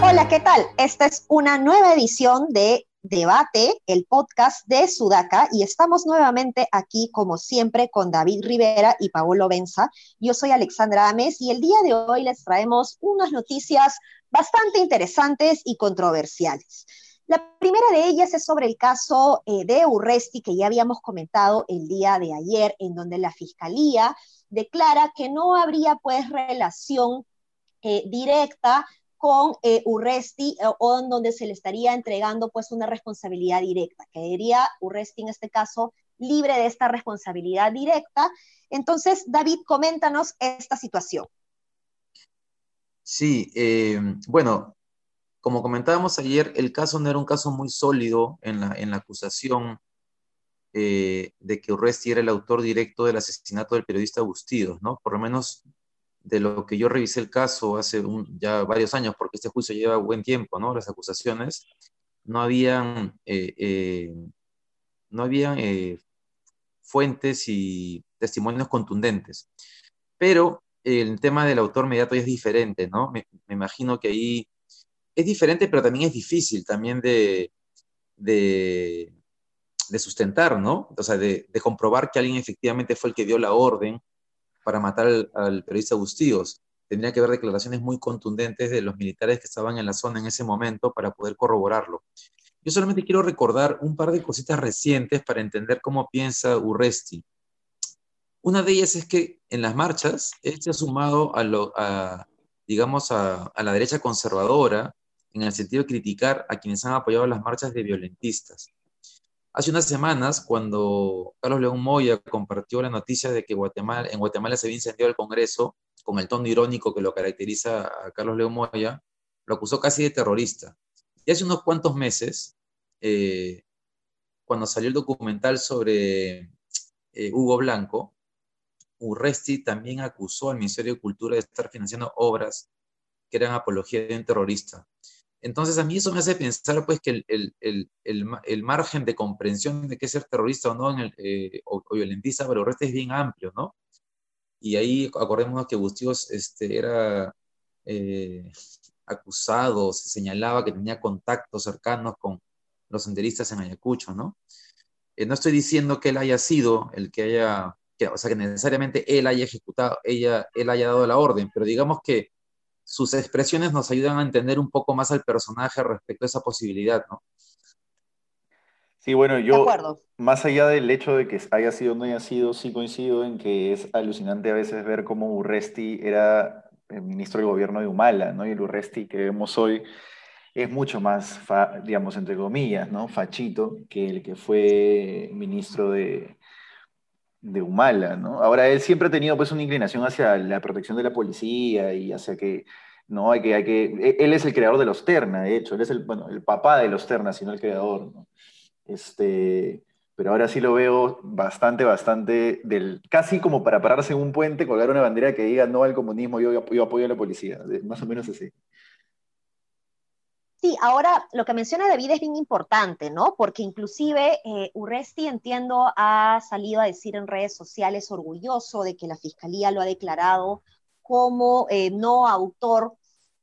Hola, ¿qué tal? Esta es una nueva edición de Debate, el podcast de Sudaca, y estamos nuevamente aquí, como siempre, con David Rivera y Paolo Benza. Yo soy Alexandra Ames y el día de hoy les traemos unas noticias bastante interesantes y controversiales. La primera de ellas es sobre el caso eh, de Urresti, que ya habíamos comentado el día de ayer, en donde la Fiscalía declara que no habría pues relación eh, directa con eh, Urresti eh, o en donde se le estaría entregando pues una responsabilidad directa. Quedaría Urresti en este caso libre de esta responsabilidad directa. Entonces, David, coméntanos esta situación. Sí, eh, bueno, como comentábamos ayer, el caso no era un caso muy sólido en la, en la acusación de que Urresti era el autor directo del asesinato del periodista Bustidos, ¿no? Por lo menos de lo que yo revisé el caso hace ya varios años, porque este juicio lleva buen tiempo, ¿no? Las acusaciones, no habían, eh, eh, no habían eh, fuentes y testimonios contundentes. Pero el tema del autor inmediato es diferente, ¿no? Me, imagino que ahí es diferente, pero también es difícil también de, de, sustentar, ¿no? O sea, de comprobar que alguien efectivamente fue el que dio la orden para matar al, periodista Bustíos. Tendría que haber declaraciones muy contundentes de los militares que estaban en la zona en ese momento para poder corroborarlo. Yo solamente quiero recordar un par de cositas recientes para entender cómo piensa Urresti. Una de ellas es que en las marchas él se ha sumado a, lo, digamos, a, la derecha conservadora en el sentido de criticar a quienes han apoyado las marchas de violentistas. Hace unas semanas, cuando Carlos León Moya compartió la noticia de que en Guatemala se había incendiado el Congreso, con el tono irónico que lo caracteriza a Carlos León Moya, lo acusó casi de terrorista. Y hace unos cuantos meses, eh, cuando salió el documental sobre eh, Hugo Blanco, Urresti también acusó al Ministerio de Cultura de estar financiando obras que eran apología de un terrorista. Entonces a mí eso me hace pensar pues que el, margen de comprensión de qué ser terrorista o no en el, eh, o, violentista pero el es bien amplio, ¿no? Y ahí acordémonos que Bustíos este, era eh, acusado, se señalaba que tenía contactos cercanos con los senderistas en Ayacucho, ¿no? Eh, no estoy diciendo que él haya sido el que haya, que, o sea, que necesariamente él haya ejecutado, ella, él haya dado la orden, pero digamos que sus expresiones nos ayudan a entender un poco más al personaje respecto a esa posibilidad, ¿no? Sí, bueno, yo, más allá del hecho de que haya sido o no haya sido, sí coincido en que es alucinante a veces ver cómo Urresti era el ministro del gobierno de Humala, ¿no? Y el Urresti que vemos hoy es mucho más, digamos, entre comillas, ¿no? Fachito que el que fue ministro de, de Humala, ¿no? Ahora, él siempre ha tenido pues una inclinación hacia la protección de la policía y hacia que, ¿no? Hay que, hay que, e, él es el creador de los Terna, de hecho, él es el, bueno, el papá de los Terna, sino el creador, ¿no? Este, pero ahora sí lo veo bastante, bastante, del, casi como para pararse en un puente, colgar una bandera que diga no al comunismo, yo, yo apoyo a la policía, más o menos así. Sí, ahora lo que menciona David es bien importante, ¿no? Porque inclusive eh, Urresti, entiendo, ha salido a decir en redes sociales orgulloso de que la Fiscalía lo ha declarado como eh, no autor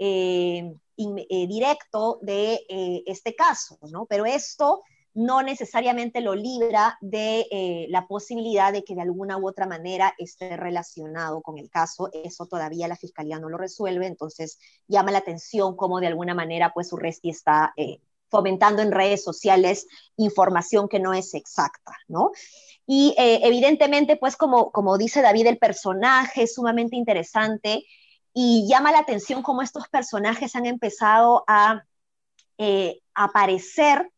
eh, directo de este caso, ¿no? Pero esto no necesariamente lo libra de eh, la posibilidad de que de alguna u otra manera esté relacionado con el caso. Eso todavía la fiscalía no lo resuelve, entonces llama la atención cómo de alguna manera pues Urresti está eh, fomentando en redes sociales información que no es exacta, ¿no? Y eh, evidentemente pues como, como dice David, el personaje es sumamente interesante y llama la atención cómo estos personajes han empezado a aparecer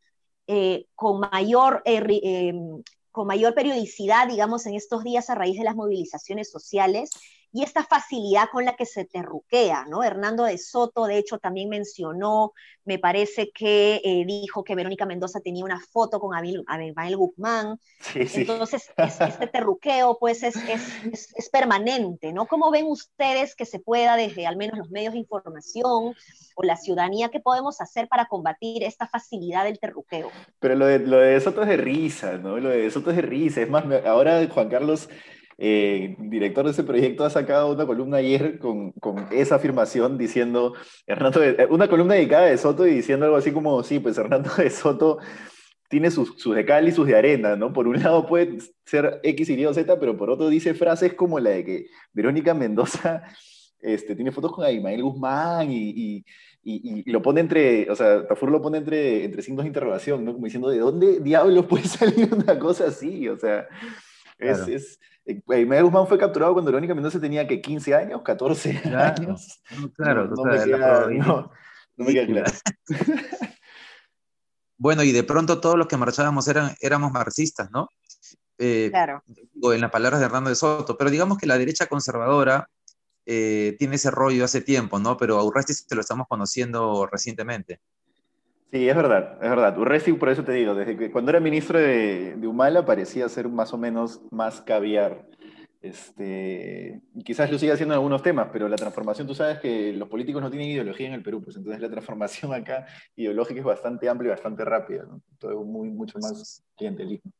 eh, con, mayor, eh, em, con mayor periodicidad, digamos, en estos días a raíz de las movilizaciones sociales. Y esta facilidad con la que se terruquea, ¿no? Hernando de Soto, de hecho, también mencionó, me parece que eh, dijo que Verónica Mendoza tenía una foto con Abel, Guzmán. Entonces, este terruqueo, pues, es, es, es, permanente, ¿no? ¿Cómo ven ustedes que se pueda, desde al menos los medios de información o la ciudadanía, qué podemos hacer para combatir esta facilidad del terruqueo? Pero lo de, lo de Soto es de risa, ¿no? Lo de Soto es de risa. Es más, ahora Juan Carlos eh, director de ese proyecto, ha sacado una columna ayer con, con esa afirmación diciendo, Hernando, una columna dedicada de Soto y diciendo algo así como, sí, pues Hernando de Soto tiene sus, sus de cal y sus de arena, ¿no? Por un lado puede ser X, Y o Z, pero por otro dice frases como la de que Verónica Mendoza este, tiene fotos con Abimael Guzmán y, y y, lo pone entre, o sea, Tafur lo pone entre, entre signos de interrogación, ¿no? Como diciendo, ¿de dónde diablos puede salir una cosa así? O sea, es, es, eh, Guzmán fue capturado cuando Verónica Mendoza tenía que 15 años, 14 años. Claro, no, me queda, claro. bueno, y de pronto todos los que marchábamos eran, éramos marxistas, ¿no? Eh, claro. En las palabras de Hernando de Soto, pero digamos que la derecha conservadora eh, tiene ese rollo hace tiempo, ¿no? Pero a Urresti se lo estamos conociendo recientemente. Sí, es verdad, es verdad. Urresti, por eso te digo, desde que cuando era ministro de, Humala parecía ser más o menos más caviar. Este, quizás lo siga haciendo en algunos temas, pero la transformación, tú sabes que los políticos no tienen ideología en el Perú, pues entonces la transformación acá ideológica es bastante amplia y bastante rápida, ¿no? Todo muy, mucho más clientelismo.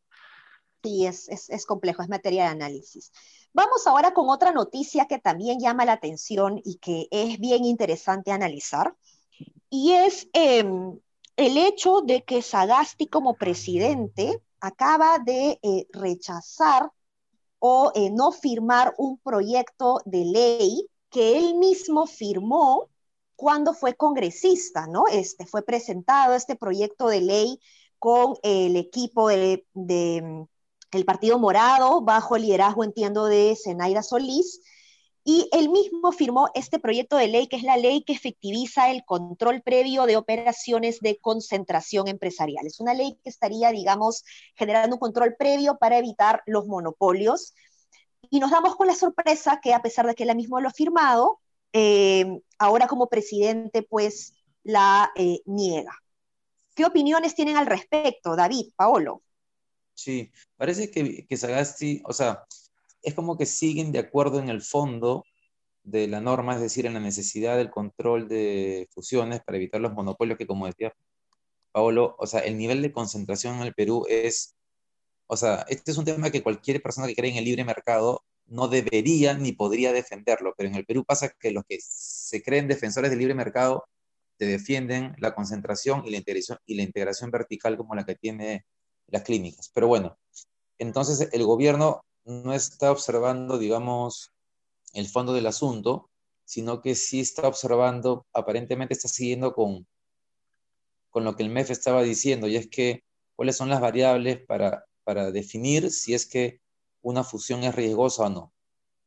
Sí, es, es, complejo, es materia de análisis. Vamos ahora con otra noticia que también llama la atención y que es bien interesante analizar, y es em, el hecho de que Sagasti como presidente acaba de eh, rechazar o eh, no firmar un proyecto de ley que él mismo firmó cuando fue congresista, ¿no? Este, fue presentado este proyecto de ley con el equipo de, de el Partido Morado, bajo el liderazgo, entiendo, de Zenaida Solís, y él mismo firmó este proyecto de ley, que es la ley que efectiviza el control previo de operaciones de concentración empresarial. Es una ley que estaría, digamos, generando un control previo para evitar los monopolios. Y nos damos con la sorpresa que a pesar de que él mismo lo ha firmado, eh, ahora como presidente, pues la eh, niega. ¿Qué opiniones tienen al respecto, David, Paolo? Sí, parece que, que Sagasti, o sea, es como que siguen de acuerdo en el fondo de la norma, es decir, en la necesidad del control de fusiones para evitar los monopolios que, como decía Paolo, o sea, el nivel de concentración en el Perú es, o sea, este es un tema que cualquier persona que cree en el libre mercado no debería ni podría defenderlo, pero en el Perú pasa que los que se creen defensores del libre mercado te defienden la concentración y la integración, y la integración vertical como la que tiene las clínicas. Pero bueno, entonces el gobierno no está observando, digamos, el fondo del asunto, sino que sí está observando, aparentemente está siguiendo con, con lo que el MEF estaba diciendo, y es que cuáles son las variables para, para definir si es que una fusión es riesgosa o no.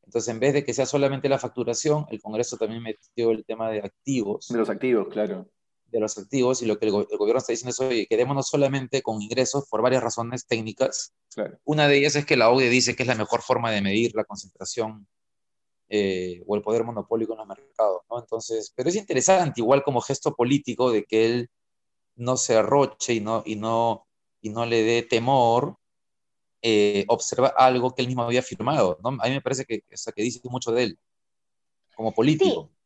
Entonces, en vez de que sea solamente la facturación, el Congreso también metió el tema de activos. De los activos, claro de los activos y lo que el, gobierno está diciendo es, oye, quedémonos solamente con ingresos por varias razones técnicas. Una de ellas es que la OCDE dice que es la mejor forma de medir la concentración eh, o el poder monopólico en los mercados, ¿no? Entonces, pero es interesante, igual como gesto político, de que él no se arroche y no, y no, y no le dé temor, eh, observa algo que él mismo había firmado, ¿no? A mí me parece que, o que dice mucho de él, como político. Sí,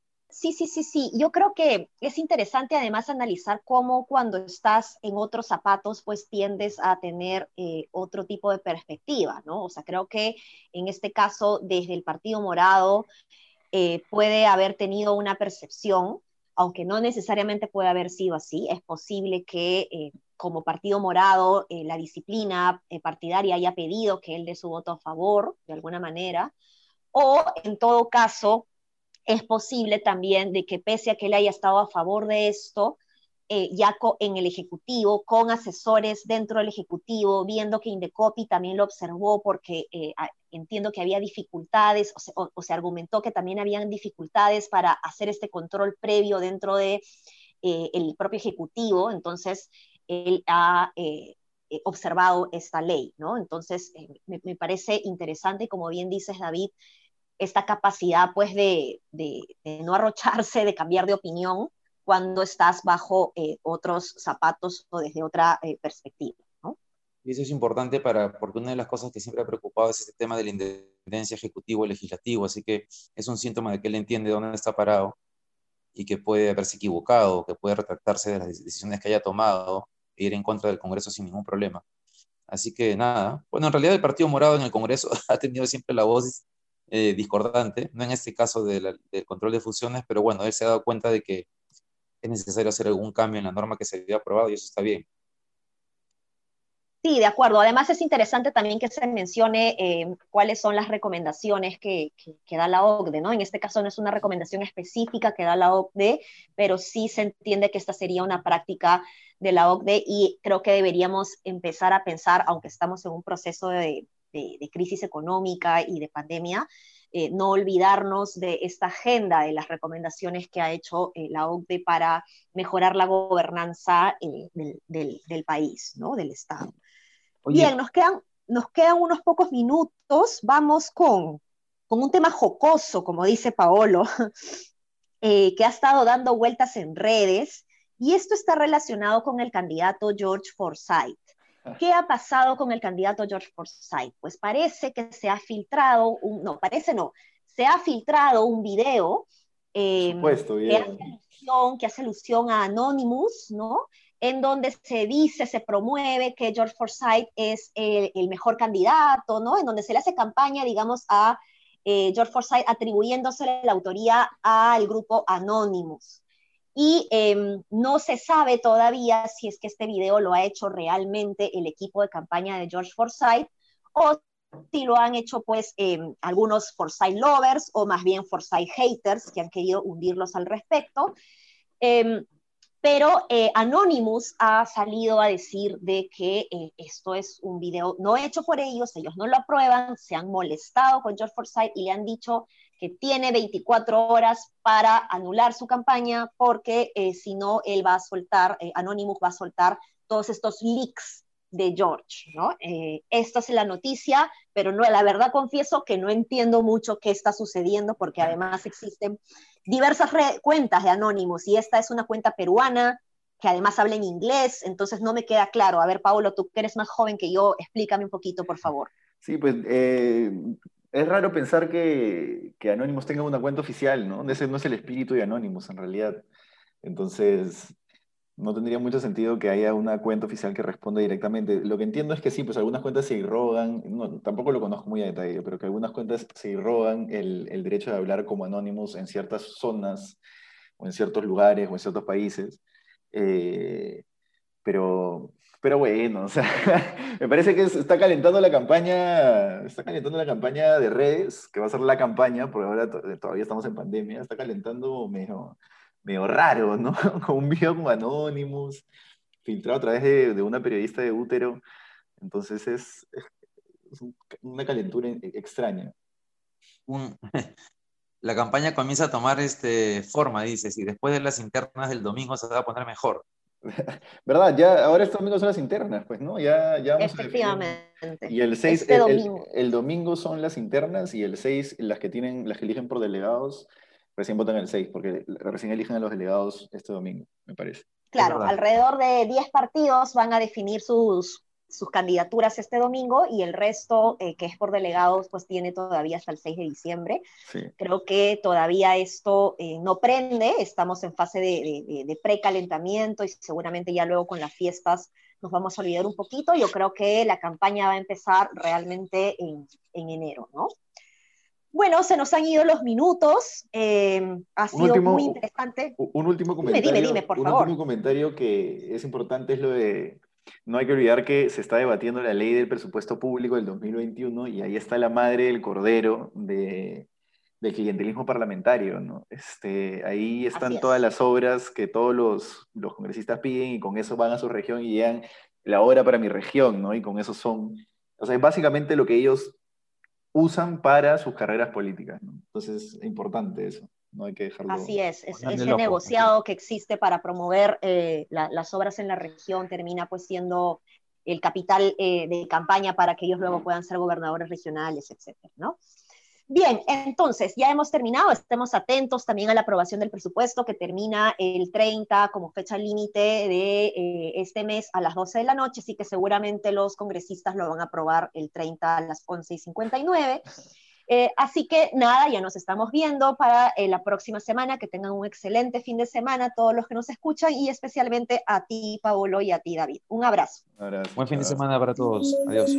sí, sí, sí. Yo creo que es interesante además analizar cómo cuando estás en otros zapatos, pues tiendes a tener eh, otro tipo de perspectiva, ¿no? O sea, creo que en este caso, desde el Partido Morado, eh, puede haber tenido una percepción, aunque no necesariamente puede haber sido así. Es posible que eh, como Partido Morado la disciplina partidaria haya pedido que él dé su voto a favor, de alguna manera, o en todo caso, es posible también de que pese a que él haya estado a favor de esto, eh, ya en el Ejecutivo, con asesores dentro del Ejecutivo, viendo que Indecopi también lo observó porque eh, entiendo que había dificultades o se, argumentó que también habían dificultades para hacer este control previo dentro de eh, el propio Ejecutivo, entonces él ha observado esta ley, ¿no? Entonces me, me parece interesante, como bien dices David, esta capacidad pues de, no arrocharse, de cambiar de opinión cuando estás bajo eh, otros zapatos o desde otra eh, perspectiva. Y eso es importante para, porque una de las cosas que siempre ha preocupado es este tema de la independencia ejecutivo-legislativo, así que es un síntoma de que él entiende dónde está parado y que puede haberse equivocado, que puede retractarse de las decisiones que haya tomado e ir en contra del Congreso sin ningún problema. Así que nada, bueno, en realidad el Partido Morado en el Congreso ha tenido siempre la voz eh, discordante, no en este caso del control de fusiones, pero bueno, él se ha dado cuenta de que es necesario hacer algún cambio en la norma que se había aprobado y eso está bien. Sí, de acuerdo. Además es interesante también que se mencione eh, cuáles son las recomendaciones que, da la OCDE, ¿no? En este caso no es una recomendación específica que da la OCDE, pero sí se entiende que esta sería una práctica de la OCDE y creo que deberíamos empezar a pensar, aunque estamos en un proceso de, crisis económica y de pandemia, eh, no olvidarnos de esta agenda de las recomendaciones que ha hecho eh, la OCDE para mejorar la gobernanza del, del, país, ¿no? del Estado. Bien, nos quedan, nos quedan unos pocos minutos. Vamos con, un tema jocoso, como dice Paolo, eh, que ha estado dando vueltas en redes. Y esto está relacionado con el candidato George Forsyth. ¿Qué ha pasado con el candidato George Forsyth? Pues parece que se ha filtrado, un, no, parece no, se ha filtrado un video, eh, que, hace alusión, que hace alusión a Anonymous, ¿no? en donde se dice, se promueve que George Forsyth es el, mejor candidato, ¿no? En donde se le hace campaña, digamos, a eh, George Forsyth atribuyéndose la autoría al grupo Anonymous. Y em, no se sabe todavía si es que este video lo ha hecho realmente el equipo de campaña de George Forsyth o si lo han hecho pues em, algunos Forsyth lovers o más bien Forsyth haters que han querido hundirlos al respecto. Em, pero eh, Anonymous ha salido a decir de que eh, esto es un video no hecho por ellos, ellos no lo aprueban, se han molestado con George Forsyth y le han dicho que tiene 24 horas para anular su campaña porque eh, si no, él va a soltar, Anonymous va a soltar todos estos leaks de George, ¿no? esta es la noticia, pero no, la verdad confieso que no entiendo mucho qué está sucediendo porque además existen diversas cuentas de Anonymous y esta es una cuenta peruana que además habla en inglés, entonces no me queda claro. A ver, Pablo, tú que eres más joven que yo, explícame un poquito, por favor. Sí, pues eh, es raro pensar que, que Anonymous tenga una cuenta oficial, ¿no? Ese no es el espíritu de Anonymous en realidad. Entonces, no tendría mucho sentido que haya una cuenta oficial que responda directamente. Lo que entiendo es que sí, pues algunas cuentas se irrogan, no, tampoco lo conozco muy a detalle, pero que algunas cuentas se irrogan el, el derecho de hablar como anónimos en ciertas zonas o en ciertos lugares o en ciertos países. Eh, pero, pero bueno, o sea, me parece que está calentando la campaña, está calentando la campaña de redes, que va a ser la campaña, porque ahora todavía estamos en pandemia, está calentando medio medio raro, ¿no? Con un video como Anonymous, filtrado a través de, una periodista de útero. Entonces es, una calentura extraña. la campaña comienza a tomar este, forma, dices, y después de las internas del domingo se va a poner mejor. ¿Verdad? Ya, ahora este domingo son las internas, pues, ¿no? Ya, ya Efectivamente. Y el 6, este domingo. El, domingo son las internas y el 6 las que tienen, las que eligen por delegados recién votan el 6, porque recién eligen a los delegados este domingo, me parece. Claro, alrededor de 10 partidos van a definir sus, sus candidaturas este domingo y el resto, eh, que es por delegados, pues tiene todavía hasta el 6 de diciembre. Creo que todavía esto eh, no prende, estamos en fase de, de, de, precalentamiento y seguramente ya luego con las fiestas nos vamos a olvidar un poquito. Yo creo que la campaña va a empezar realmente en, en enero, ¿no? Bueno, se nos han ido los minutos. Eh, ha sido muy interesante. Un último comentario. Dime, dime, por un último comentario que es importante es lo de. No hay que olvidar que se está debatiendo la ley del presupuesto público del 2021 y ahí está la madre del cordero de, del clientelismo parlamentario. ¿no? Este, ahí están todas las obras que todos los, los congresistas piden y con eso van a su región y llegan la obra para mi región, ¿no? Y con eso son. O sea, básicamente lo que ellos usan para sus carreras políticas. Entonces, es importante eso. No hay que dejarlo. Así es, es ese negociado que existe para promover eh, las obras en la región termina pues siendo el capital eh, de campaña para que ellos luego puedan ser gobernadores regionales, etcétera, ¿no? Bien, entonces ya hemos terminado, estemos atentos también a la aprobación del presupuesto que termina el 30 como fecha límite de eh, este mes a las 12 de la noche, así que seguramente los congresistas lo van a aprobar el 30 a las 11 y 59. Eh, así que nada, ya nos estamos viendo para eh, la próxima semana. Que tengan un excelente fin de semana todos los que nos escuchan y especialmente a ti, Paolo, y a ti, David. Un abrazo. Buen fin de semana para todos. Adiós.